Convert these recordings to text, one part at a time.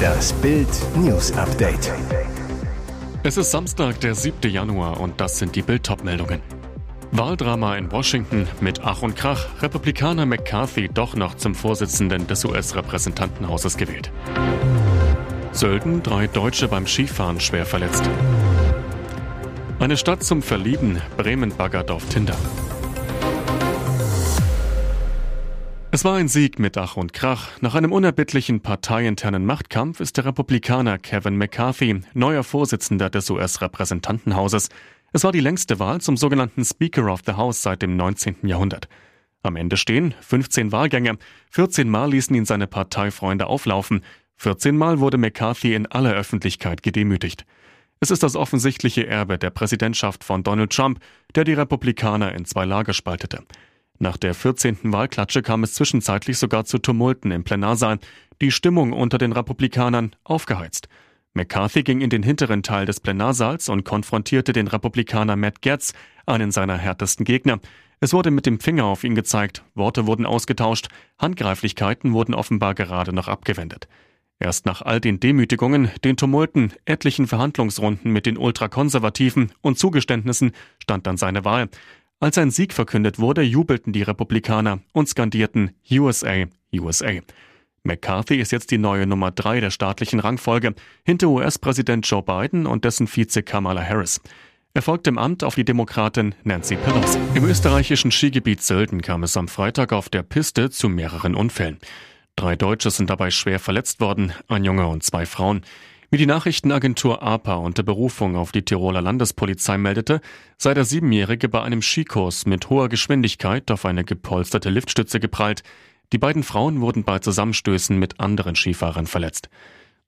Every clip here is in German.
Das Bild News Update. Es ist Samstag, der 7. Januar und das sind die Bild meldungen Wahldrama in Washington mit Ach und Krach. Republikaner McCarthy doch noch zum Vorsitzenden des US-Repräsentantenhauses gewählt. Sölden, drei Deutsche beim Skifahren schwer verletzt. Eine Stadt zum Verlieben, Bremen baggert auf Tinder. Es war ein Sieg mit Ach und Krach. Nach einem unerbittlichen parteiinternen Machtkampf ist der Republikaner Kevin McCarthy neuer Vorsitzender des US-Repräsentantenhauses. Es war die längste Wahl zum sogenannten Speaker of the House seit dem 19. Jahrhundert. Am Ende stehen 15 Wahlgänge. 14 Mal ließen ihn seine Parteifreunde auflaufen. 14 Mal wurde McCarthy in aller Öffentlichkeit gedemütigt. Es ist das offensichtliche Erbe der Präsidentschaft von Donald Trump, der die Republikaner in zwei Lager spaltete. Nach der 14. Wahlklatsche kam es zwischenzeitlich sogar zu Tumulten im Plenarsaal, die Stimmung unter den Republikanern aufgeheizt. McCarthy ging in den hinteren Teil des Plenarsaals und konfrontierte den Republikaner Matt Getz, einen seiner härtesten Gegner. Es wurde mit dem Finger auf ihn gezeigt, Worte wurden ausgetauscht, Handgreiflichkeiten wurden offenbar gerade noch abgewendet. Erst nach all den Demütigungen, den Tumulten, etlichen Verhandlungsrunden mit den Ultrakonservativen und Zugeständnissen stand dann seine Wahl. Als ein Sieg verkündet wurde, jubelten die Republikaner und skandierten USA, USA. McCarthy ist jetzt die neue Nummer drei der staatlichen Rangfolge, hinter US-Präsident Joe Biden und dessen Vize Kamala Harris. Er folgt im Amt auf die Demokratin Nancy Pelosi. Im österreichischen Skigebiet Sölden kam es am Freitag auf der Piste zu mehreren Unfällen. Drei Deutsche sind dabei schwer verletzt worden, ein Junge und zwei Frauen. Wie die Nachrichtenagentur APA unter Berufung auf die Tiroler Landespolizei meldete, sei der Siebenjährige bei einem Skikurs mit hoher Geschwindigkeit auf eine gepolsterte Liftstütze geprallt. Die beiden Frauen wurden bei Zusammenstößen mit anderen Skifahrern verletzt.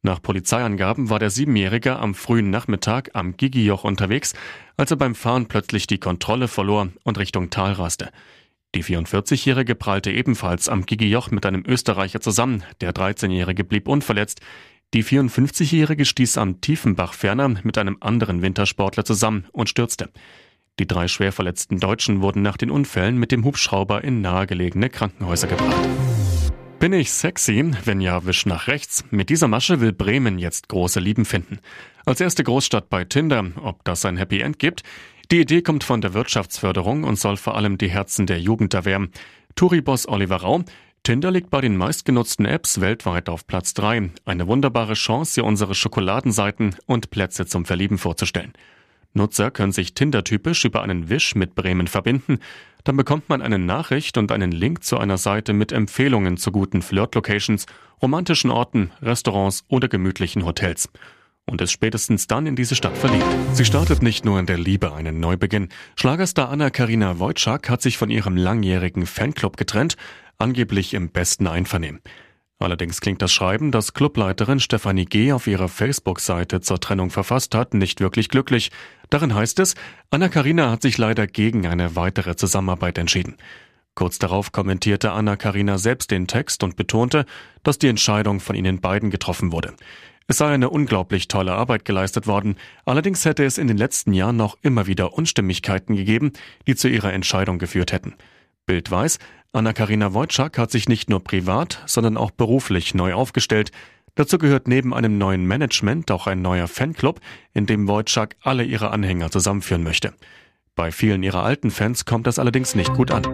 Nach Polizeiangaben war der Siebenjährige am frühen Nachmittag am Gigijoch unterwegs, als er beim Fahren plötzlich die Kontrolle verlor und Richtung Tal raste. Die 44-Jährige prallte ebenfalls am Gigijoch mit einem Österreicher zusammen. Der 13-Jährige blieb unverletzt. Die 54-Jährige stieß am Tiefenbach ferner mit einem anderen Wintersportler zusammen und stürzte. Die drei schwer verletzten Deutschen wurden nach den Unfällen mit dem Hubschrauber in nahegelegene Krankenhäuser gebracht. Bin ich sexy? Wenn ja, wisch nach rechts. Mit dieser Masche will Bremen jetzt große Lieben finden. Als erste Großstadt bei Tinder, ob das ein Happy End gibt? Die Idee kommt von der Wirtschaftsförderung und soll vor allem die Herzen der Jugend erwärmen. Touri-Boss Oliver Rau, Tinder liegt bei den meistgenutzten Apps weltweit auf Platz 3. Eine wunderbare Chance, hier unsere Schokoladenseiten und Plätze zum Verlieben vorzustellen. Nutzer können sich Tinder-typisch über einen Wisch mit Bremen verbinden. Dann bekommt man eine Nachricht und einen Link zu einer Seite mit Empfehlungen zu guten Flirt-Locations, romantischen Orten, Restaurants oder gemütlichen Hotels. Und ist spätestens dann in diese Stadt verliebt. Sie startet nicht nur in der Liebe einen Neubeginn. Schlagerstar Anna-Karina Wojcik hat sich von ihrem langjährigen Fanclub getrennt, angeblich im besten Einvernehmen. Allerdings klingt das Schreiben, das Clubleiterin Stefanie G. auf ihrer Facebook-Seite zur Trennung verfasst hat, nicht wirklich glücklich. Darin heißt es, Anna-Karina hat sich leider gegen eine weitere Zusammenarbeit entschieden. Kurz darauf kommentierte Anna-Karina selbst den Text und betonte, dass die Entscheidung von ihnen beiden getroffen wurde. Es sei eine unglaublich tolle Arbeit geleistet worden, allerdings hätte es in den letzten Jahren noch immer wieder Unstimmigkeiten gegeben, die zu ihrer Entscheidung geführt hätten. Bild weiß, Anna-Karina Wojcik hat sich nicht nur privat, sondern auch beruflich neu aufgestellt. Dazu gehört neben einem neuen Management auch ein neuer Fanclub, in dem Wojcik alle ihre Anhänger zusammenführen möchte. Bei vielen ihrer alten Fans kommt das allerdings nicht gut an.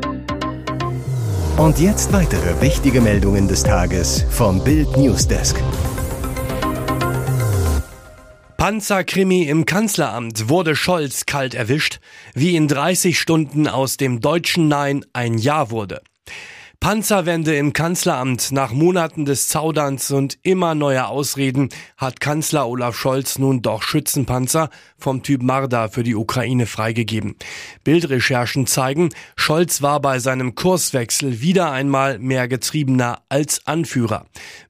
Und jetzt weitere wichtige Meldungen des Tages vom Bild Newsdesk. Panzerkrimi im Kanzleramt wurde Scholz kalt erwischt, wie in 30 Stunden aus dem deutschen Nein ein Ja wurde. Panzerwende im Kanzleramt nach Monaten des Zauderns und immer neuer Ausreden hat Kanzler Olaf Scholz nun doch Schützenpanzer vom Typ Marder für die Ukraine freigegeben. Bildrecherchen zeigen, Scholz war bei seinem Kurswechsel wieder einmal mehr Getriebener als Anführer.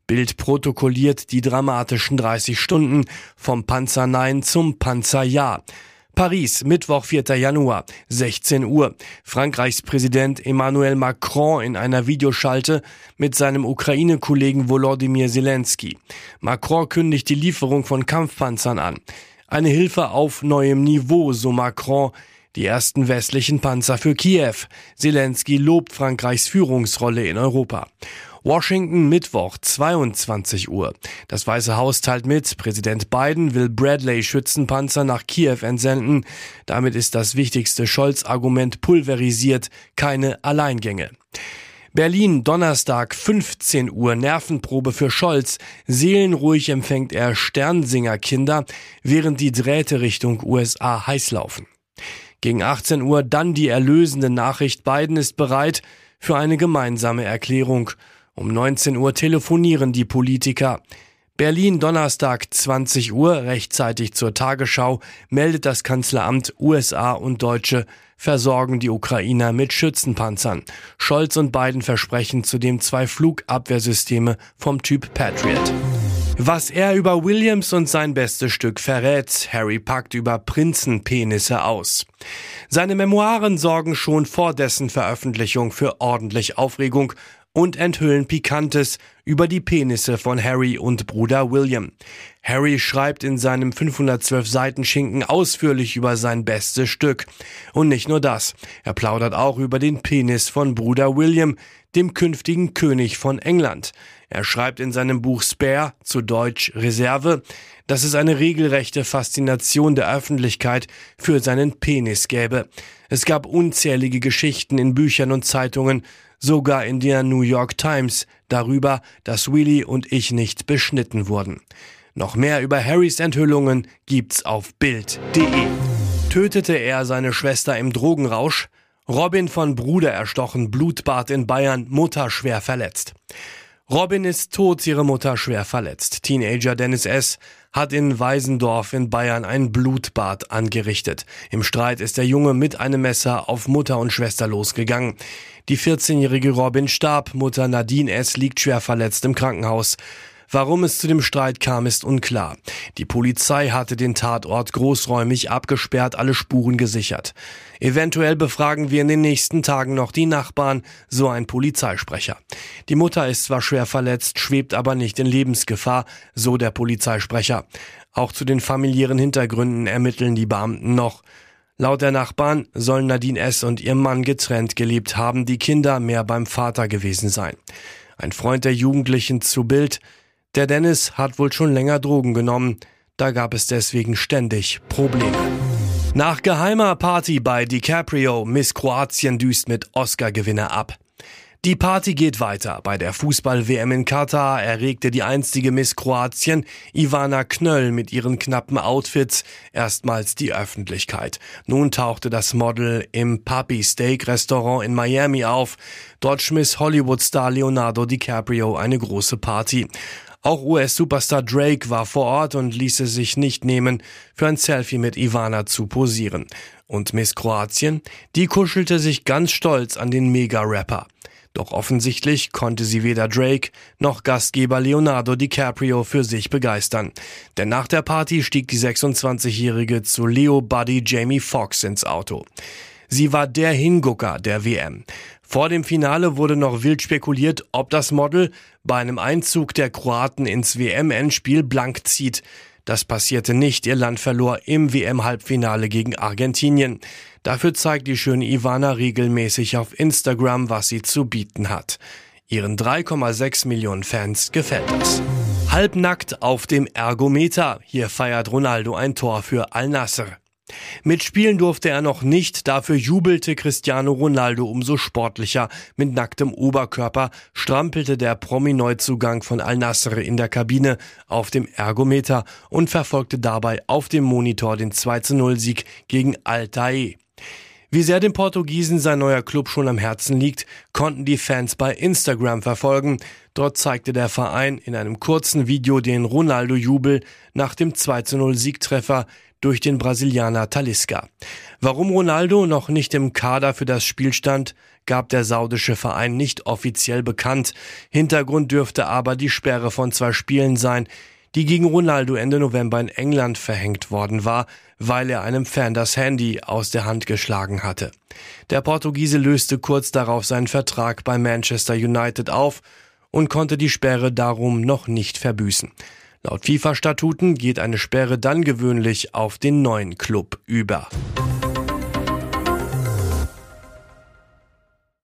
Bild protokolliert die dramatischen 30 Stunden vom Panzer Nein zum Panzer Ja. Paris, Mittwoch, 4. Januar, 16 Uhr. Frankreichs Präsident Emmanuel Macron in einer Videoschalte mit seinem Ukraine-Kollegen Volodymyr Zelensky. Macron kündigt die Lieferung von Kampfpanzern an. Eine Hilfe auf neuem Niveau, so Macron. Die ersten westlichen Panzer für Kiew. Zelensky lobt Frankreichs Führungsrolle in Europa. Washington Mittwoch 22 Uhr. Das Weiße Haus teilt mit, Präsident Biden will Bradley Schützenpanzer nach Kiew entsenden. Damit ist das wichtigste Scholz-Argument pulverisiert, keine Alleingänge. Berlin, Donnerstag, 15 Uhr, Nervenprobe für Scholz. Seelenruhig empfängt er Sternsinger-Kinder, während die Drähte Richtung USA heiß laufen. Gegen 18 Uhr dann die erlösende Nachricht, Biden ist bereit für eine gemeinsame Erklärung. Um 19 Uhr telefonieren die Politiker. Berlin Donnerstag 20 Uhr, rechtzeitig zur Tagesschau, meldet das Kanzleramt USA und Deutsche versorgen die Ukrainer mit Schützenpanzern. Scholz und Biden versprechen zudem zwei Flugabwehrsysteme vom Typ Patriot. Was er über Williams und sein bestes Stück verrät, Harry packt über Prinzenpenisse aus. Seine Memoiren sorgen schon vor dessen Veröffentlichung für ordentlich Aufregung und enthüllen Pikantes über die Penisse von Harry und Bruder William. Harry schreibt in seinem 512 Seiten Schinken ausführlich über sein bestes Stück. Und nicht nur das, er plaudert auch über den Penis von Bruder William, dem künftigen König von England. Er schreibt in seinem Buch Spare, zu Deutsch Reserve, dass es eine regelrechte Faszination der Öffentlichkeit für seinen Penis gäbe. Es gab unzählige Geschichten in Büchern und Zeitungen, sogar in der New York Times, darüber, dass Willy und ich nicht beschnitten wurden. Noch mehr über Harrys Enthüllungen gibt's auf Bild.de. Tötete er seine Schwester im Drogenrausch? Robin von Bruder erstochen, Blutbad in Bayern, Mutter schwer verletzt. Robin ist tot, ihre Mutter schwer verletzt. Teenager Dennis S. hat in Weisendorf in Bayern ein Blutbad angerichtet. Im Streit ist der Junge mit einem Messer auf Mutter und Schwester losgegangen. Die 14-jährige Robin starb, Mutter Nadine S. liegt schwer verletzt im Krankenhaus. Warum es zu dem Streit kam, ist unklar. Die Polizei hatte den Tatort großräumig abgesperrt, alle Spuren gesichert. Eventuell befragen wir in den nächsten Tagen noch die Nachbarn, so ein Polizeisprecher. Die Mutter ist zwar schwer verletzt, schwebt aber nicht in Lebensgefahr, so der Polizeisprecher. Auch zu den familiären Hintergründen ermitteln die Beamten noch. Laut der Nachbarn sollen Nadine S. und ihr Mann getrennt gelebt haben, die Kinder mehr beim Vater gewesen sein. Ein Freund der Jugendlichen zu Bild, der Dennis hat wohl schon länger Drogen genommen, da gab es deswegen ständig Probleme. Nach geheimer Party bei DiCaprio, Miss Kroatien düst mit Oscar-Gewinner ab. Die Party geht weiter. Bei der Fußball-WM in Katar erregte die einstige Miss Kroatien, Ivana Knöll, mit ihren knappen Outfits erstmals die Öffentlichkeit. Nun tauchte das Model im Puppy Steak Restaurant in Miami auf. Dort schmiss Hollywood-Star Leonardo DiCaprio eine große Party. Auch US-Superstar Drake war vor Ort und ließ es sich nicht nehmen, für ein Selfie mit Ivana zu posieren. Und Miss Kroatien, die kuschelte sich ganz stolz an den Mega-Rapper. Doch offensichtlich konnte sie weder Drake noch Gastgeber Leonardo DiCaprio für sich begeistern. Denn nach der Party stieg die 26-Jährige zu Leo Buddy Jamie Foxx ins Auto. Sie war der Hingucker der WM. Vor dem Finale wurde noch wild spekuliert, ob das Model bei einem Einzug der Kroaten ins WM-Endspiel blank zieht. Das passierte nicht. Ihr Land verlor im WM-Halbfinale gegen Argentinien. Dafür zeigt die schöne Ivana regelmäßig auf Instagram, was sie zu bieten hat. Ihren 3,6 Millionen Fans gefällt das. Halbnackt auf dem Ergometer. Hier feiert Ronaldo ein Tor für Al-Nasser. Mitspielen durfte er noch nicht, dafür jubelte Cristiano Ronaldo umso sportlicher. Mit nacktem Oberkörper strampelte der Promi-Neuzugang von Al-Nassr in der Kabine auf dem Ergometer und verfolgte dabei auf dem Monitor den 2-0-Sieg gegen Al-Tae. Wie sehr dem Portugiesen sein neuer Club schon am Herzen liegt, konnten die Fans bei Instagram verfolgen. Dort zeigte der Verein in einem kurzen Video den Ronaldo-Jubel nach dem 2-0-Siegtreffer durch den Brasilianer Talisca. Warum Ronaldo noch nicht im Kader für das Spiel stand, gab der saudische Verein nicht offiziell bekannt. Hintergrund dürfte aber die Sperre von zwei Spielen sein, die gegen Ronaldo Ende November in England verhängt worden war, weil er einem Fan das Handy aus der Hand geschlagen hatte. Der Portugiese löste kurz darauf seinen Vertrag bei Manchester United auf und konnte die Sperre darum noch nicht verbüßen. Laut FIFA-Statuten geht eine Sperre dann gewöhnlich auf den neuen Club über.